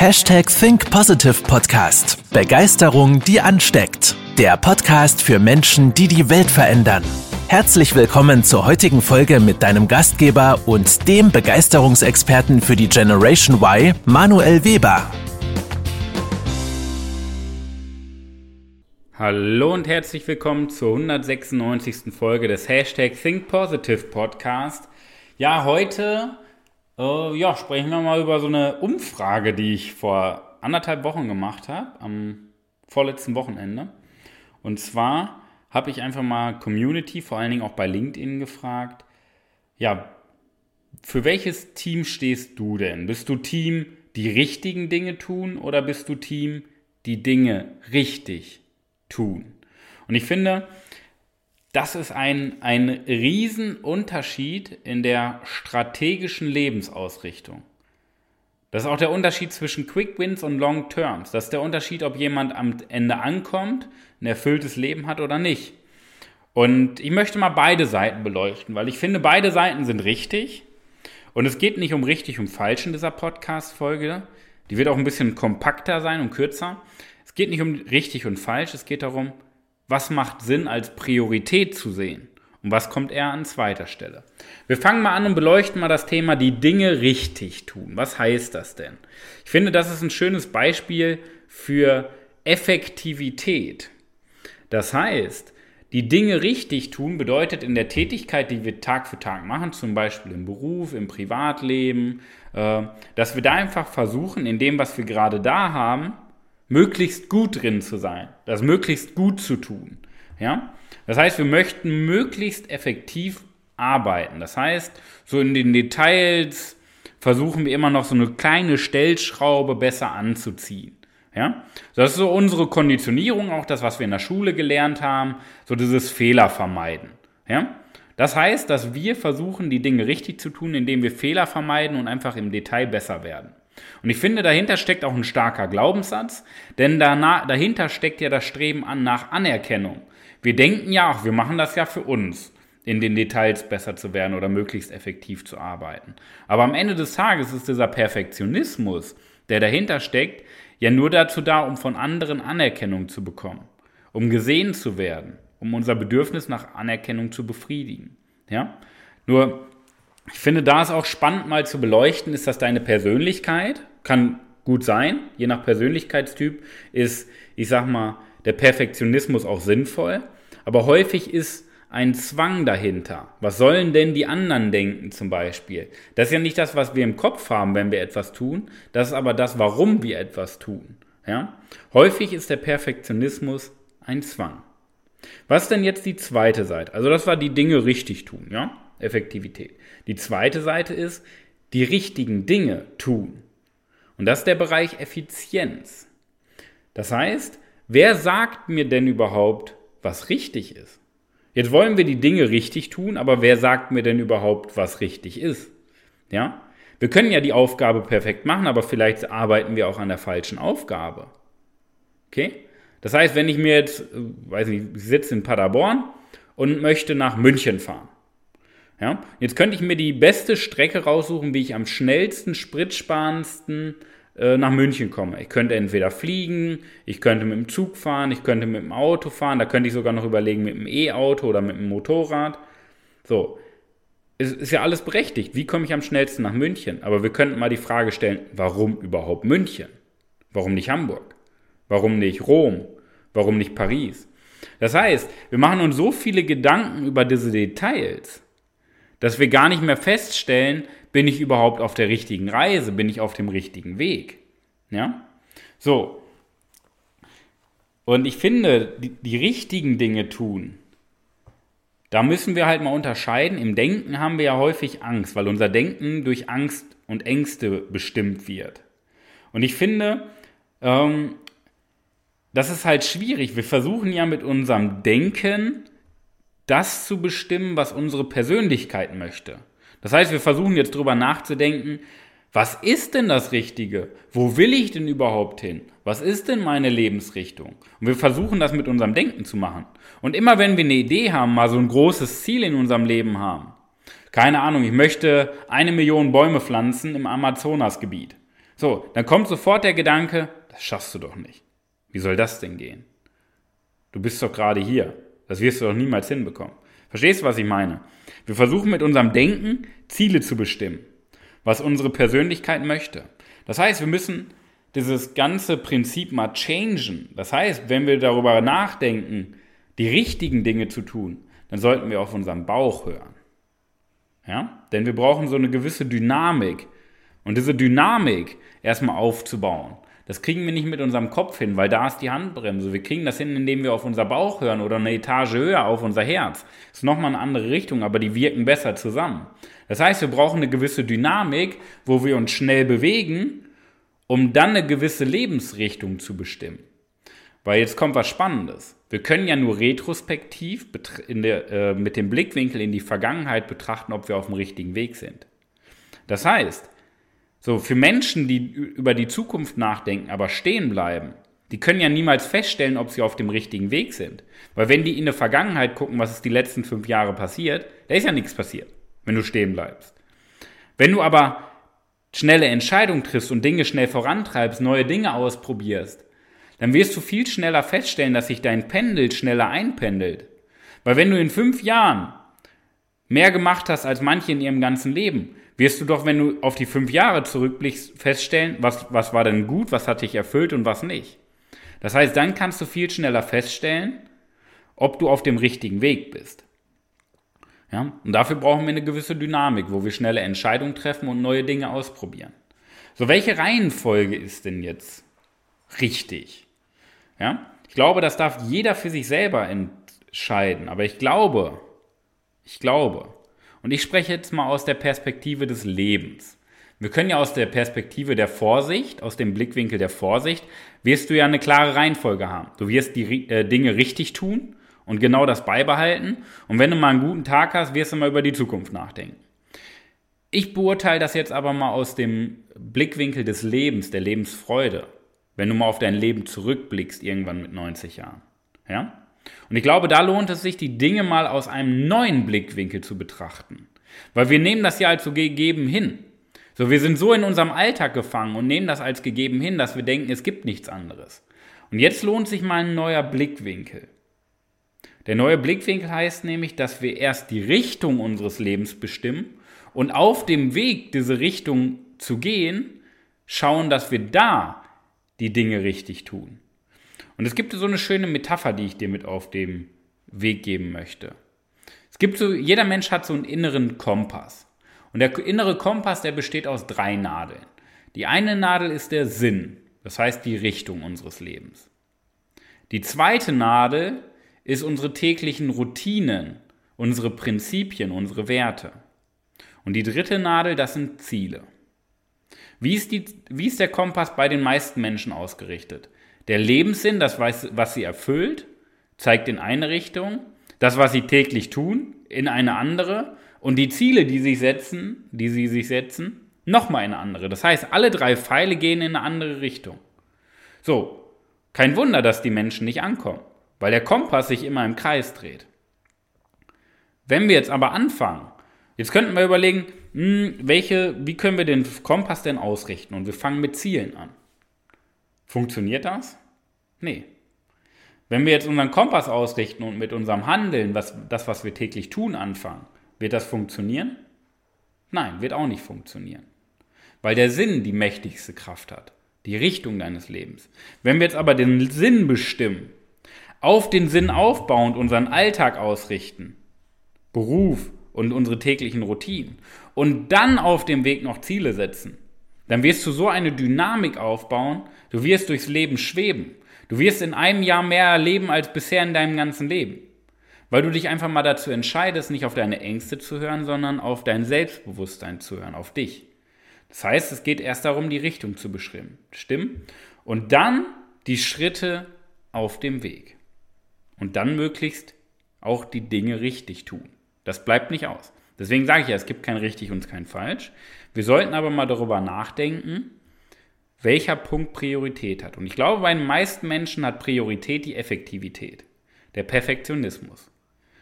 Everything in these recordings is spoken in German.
Hashtag Think Positive Podcast. Begeisterung, die ansteckt. Der Podcast für Menschen, die die Welt verändern. Herzlich willkommen zur heutigen Folge mit deinem Gastgeber und dem Begeisterungsexperten für die Generation Y, Manuel Weber. Hallo und herzlich willkommen zur 196. Folge des Hashtag Think Positive Podcast. Ja, heute äh, ja, sprechen wir mal über so eine Umfrage, die ich vor anderthalb Wochen gemacht habe, am vorletzten Wochenende. Und zwar habe ich einfach mal Community, vor allen Dingen auch bei LinkedIn gefragt, ja, für welches Team stehst du denn? Bist du Team, die richtigen Dinge tun oder bist du Team, die Dinge richtig tun? Und ich finde, das ist ein, ein Riesenunterschied in der strategischen Lebensausrichtung. Das ist auch der Unterschied zwischen Quick Wins und Long Terms. Das ist der Unterschied, ob jemand am Ende ankommt, ein erfülltes Leben hat oder nicht. Und ich möchte mal beide Seiten beleuchten, weil ich finde, beide Seiten sind richtig. Und es geht nicht um richtig und falsch in dieser Podcast-Folge. Die wird auch ein bisschen kompakter sein und kürzer. Es geht nicht um richtig und falsch, es geht darum, was macht Sinn als Priorität zu sehen und was kommt eher an zweiter Stelle. Wir fangen mal an und beleuchten mal das Thema die Dinge richtig tun. Was heißt das denn? Ich finde, das ist ein schönes Beispiel für Effektivität. Das heißt, die Dinge richtig tun bedeutet in der Tätigkeit, die wir Tag für Tag machen, zum Beispiel im Beruf, im Privatleben, äh, dass wir da einfach versuchen, in dem, was wir gerade da haben, möglichst gut drin zu sein, das möglichst gut zu tun. Ja? Das heißt, wir möchten möglichst effektiv arbeiten. Das heißt, so in den Details versuchen wir immer noch so eine kleine Stellschraube besser anzuziehen. Ja? Das ist so unsere Konditionierung, auch das, was wir in der Schule gelernt haben, so dieses Fehler vermeiden. Ja? Das heißt, dass wir versuchen, die Dinge richtig zu tun, indem wir Fehler vermeiden und einfach im Detail besser werden. Und ich finde, dahinter steckt auch ein starker Glaubenssatz, denn danach, dahinter steckt ja das Streben an nach Anerkennung. Wir denken ja, ach, wir machen das ja für uns, in den Details besser zu werden oder möglichst effektiv zu arbeiten. Aber am Ende des Tages ist dieser Perfektionismus, der dahinter steckt, ja nur dazu da, um von anderen Anerkennung zu bekommen, um gesehen zu werden, um unser Bedürfnis nach Anerkennung zu befriedigen. Ja? Nur ich finde, da ist auch spannend mal zu beleuchten, ist das deine Persönlichkeit? Kann gut sein, je nach Persönlichkeitstyp ist, ich sag mal, der Perfektionismus auch sinnvoll. Aber häufig ist ein Zwang dahinter. Was sollen denn die anderen denken zum Beispiel? Das ist ja nicht das, was wir im Kopf haben, wenn wir etwas tun. Das ist aber das, warum wir etwas tun. Ja? Häufig ist der Perfektionismus ein Zwang. Was ist denn jetzt die zweite Seite? Also das war die Dinge richtig tun, ja? Effektivität. Die zweite Seite ist, die richtigen Dinge tun. Und das ist der Bereich Effizienz. Das heißt, wer sagt mir denn überhaupt, was richtig ist? Jetzt wollen wir die Dinge richtig tun, aber wer sagt mir denn überhaupt, was richtig ist? Ja? Wir können ja die Aufgabe perfekt machen, aber vielleicht arbeiten wir auch an der falschen Aufgabe. Okay? Das heißt, wenn ich mir jetzt, äh, weiß nicht, ich sitze in Paderborn und möchte nach München fahren. Ja? Jetzt könnte ich mir die beste Strecke raussuchen, wie ich am schnellsten, spritsparendsten äh, nach München komme. Ich könnte entweder fliegen, ich könnte mit dem Zug fahren, ich könnte mit dem Auto fahren, da könnte ich sogar noch überlegen mit dem E-Auto oder mit dem Motorrad. So, es ist ja alles berechtigt. Wie komme ich am schnellsten nach München? Aber wir könnten mal die Frage stellen, warum überhaupt München? Warum nicht Hamburg? Warum nicht Rom? Warum nicht Paris? Das heißt, wir machen uns so viele Gedanken über diese Details, dass wir gar nicht mehr feststellen, bin ich überhaupt auf der richtigen Reise, bin ich auf dem richtigen Weg. Ja? So. Und ich finde, die, die richtigen Dinge tun, da müssen wir halt mal unterscheiden. Im Denken haben wir ja häufig Angst, weil unser Denken durch Angst und Ängste bestimmt wird. Und ich finde, ähm, das ist halt schwierig. Wir versuchen ja mit unserem Denken das zu bestimmen, was unsere Persönlichkeit möchte. Das heißt, wir versuchen jetzt drüber nachzudenken, was ist denn das Richtige? Wo will ich denn überhaupt hin? Was ist denn meine Lebensrichtung? Und wir versuchen das mit unserem Denken zu machen. Und immer wenn wir eine Idee haben, mal so ein großes Ziel in unserem Leben haben, keine Ahnung, ich möchte eine Million Bäume pflanzen im Amazonasgebiet. So, dann kommt sofort der Gedanke, das schaffst du doch nicht. Wie soll das denn gehen? Du bist doch gerade hier. Das wirst du doch niemals hinbekommen. Verstehst du, was ich meine? Wir versuchen mit unserem Denken Ziele zu bestimmen, was unsere Persönlichkeit möchte. Das heißt, wir müssen dieses ganze Prinzip mal changen. Das heißt, wenn wir darüber nachdenken, die richtigen Dinge zu tun, dann sollten wir auf unseren Bauch hören. Ja? Denn wir brauchen so eine gewisse Dynamik. Und diese Dynamik erstmal aufzubauen. Das kriegen wir nicht mit unserem Kopf hin, weil da ist die Handbremse. Wir kriegen das hin, indem wir auf unser Bauch hören oder eine Etage höher auf unser Herz. Das ist nochmal eine andere Richtung, aber die wirken besser zusammen. Das heißt, wir brauchen eine gewisse Dynamik, wo wir uns schnell bewegen, um dann eine gewisse Lebensrichtung zu bestimmen. Weil jetzt kommt was Spannendes. Wir können ja nur retrospektiv der, äh, mit dem Blickwinkel in die Vergangenheit betrachten, ob wir auf dem richtigen Weg sind. Das heißt, so, für Menschen, die über die Zukunft nachdenken, aber stehen bleiben, die können ja niemals feststellen, ob sie auf dem richtigen Weg sind. Weil wenn die in der Vergangenheit gucken, was ist die letzten fünf Jahre passiert, da ist ja nichts passiert, wenn du stehen bleibst. Wenn du aber schnelle Entscheidungen triffst und Dinge schnell vorantreibst, neue Dinge ausprobierst, dann wirst du viel schneller feststellen, dass sich dein Pendel schneller einpendelt. Weil wenn du in fünf Jahren mehr gemacht hast als manche in ihrem ganzen Leben, wirst du doch, wenn du auf die fünf Jahre zurückblickst, feststellen, was, was war denn gut, was hat dich erfüllt und was nicht. Das heißt, dann kannst du viel schneller feststellen, ob du auf dem richtigen Weg bist. Ja? Und dafür brauchen wir eine gewisse Dynamik, wo wir schnelle Entscheidungen treffen und neue Dinge ausprobieren. So, welche Reihenfolge ist denn jetzt richtig? Ja? Ich glaube, das darf jeder für sich selber entscheiden. Aber ich glaube, ich glaube, und ich spreche jetzt mal aus der Perspektive des Lebens. Wir können ja aus der Perspektive der Vorsicht, aus dem Blickwinkel der Vorsicht, wirst du ja eine klare Reihenfolge haben. Du wirst die äh, Dinge richtig tun und genau das beibehalten. Und wenn du mal einen guten Tag hast, wirst du mal über die Zukunft nachdenken. Ich beurteile das jetzt aber mal aus dem Blickwinkel des Lebens, der Lebensfreude. Wenn du mal auf dein Leben zurückblickst, irgendwann mit 90 Jahren. Ja? Und ich glaube, da lohnt es sich, die Dinge mal aus einem neuen Blickwinkel zu betrachten. Weil wir nehmen das ja als so gegeben hin. So, wir sind so in unserem Alltag gefangen und nehmen das als gegeben hin, dass wir denken, es gibt nichts anderes. Und jetzt lohnt sich mal ein neuer Blickwinkel. Der neue Blickwinkel heißt nämlich, dass wir erst die Richtung unseres Lebens bestimmen und auf dem Weg, diese Richtung zu gehen, schauen, dass wir da die Dinge richtig tun. Und es gibt so eine schöne Metapher, die ich dir mit auf dem Weg geben möchte. Es gibt so, jeder Mensch hat so einen inneren Kompass. Und der innere Kompass, der besteht aus drei Nadeln. Die eine Nadel ist der Sinn, das heißt die Richtung unseres Lebens. Die zweite Nadel ist unsere täglichen Routinen, unsere Prinzipien, unsere Werte. Und die dritte Nadel, das sind Ziele. Wie ist, die, wie ist der Kompass bei den meisten Menschen ausgerichtet? Der Lebenssinn, das, was sie erfüllt, zeigt in eine Richtung, das, was sie täglich tun, in eine andere und die Ziele, die sie setzen, die sie sich setzen, nochmal in eine andere. Das heißt, alle drei Pfeile gehen in eine andere Richtung. So, kein Wunder, dass die Menschen nicht ankommen, weil der Kompass sich immer im Kreis dreht. Wenn wir jetzt aber anfangen, jetzt könnten wir überlegen, hm, welche, wie können wir den Kompass denn ausrichten? Und wir fangen mit Zielen an. Funktioniert das? Nee. Wenn wir jetzt unseren Kompass ausrichten und mit unserem Handeln, was, das, was wir täglich tun, anfangen, wird das funktionieren? Nein, wird auch nicht funktionieren. Weil der Sinn die mächtigste Kraft hat, die Richtung deines Lebens. Wenn wir jetzt aber den Sinn bestimmen, auf den Sinn aufbauend unseren Alltag ausrichten, Beruf und unsere täglichen Routinen und dann auf dem Weg noch Ziele setzen, dann wirst du so eine Dynamik aufbauen, du wirst durchs Leben schweben. Du wirst in einem Jahr mehr erleben als bisher in deinem ganzen Leben. Weil du dich einfach mal dazu entscheidest, nicht auf deine Ängste zu hören, sondern auf dein Selbstbewusstsein zu hören, auf dich. Das heißt, es geht erst darum, die Richtung zu bestimmen. Stimmen? Und dann die Schritte auf dem Weg. Und dann möglichst auch die Dinge richtig tun. Das bleibt nicht aus. Deswegen sage ich ja, es gibt kein richtig und kein falsch. Wir sollten aber mal darüber nachdenken, welcher Punkt Priorität hat. Und ich glaube, bei den meisten Menschen hat Priorität die Effektivität, der Perfektionismus.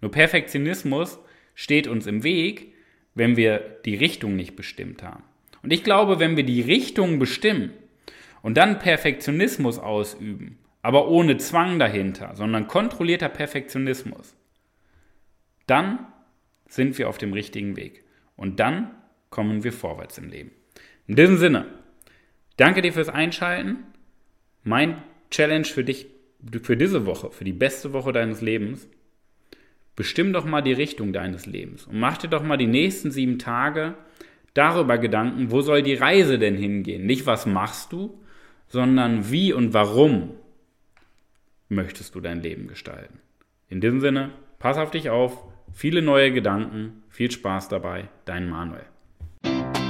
Nur Perfektionismus steht uns im Weg, wenn wir die Richtung nicht bestimmt haben. Und ich glaube, wenn wir die Richtung bestimmen und dann Perfektionismus ausüben, aber ohne Zwang dahinter, sondern kontrollierter Perfektionismus, dann sind wir auf dem richtigen Weg. Und dann kommen wir vorwärts im Leben. In diesem Sinne, danke dir fürs Einschalten. Mein Challenge für dich für diese Woche, für die beste Woche deines Lebens, bestimm doch mal die Richtung deines Lebens und mach dir doch mal die nächsten sieben Tage darüber Gedanken, wo soll die Reise denn hingehen? Nicht was machst du, sondern wie und warum möchtest du dein Leben gestalten. In diesem Sinne, pass auf dich auf, viele neue Gedanken, viel Spaß dabei, dein Manuel.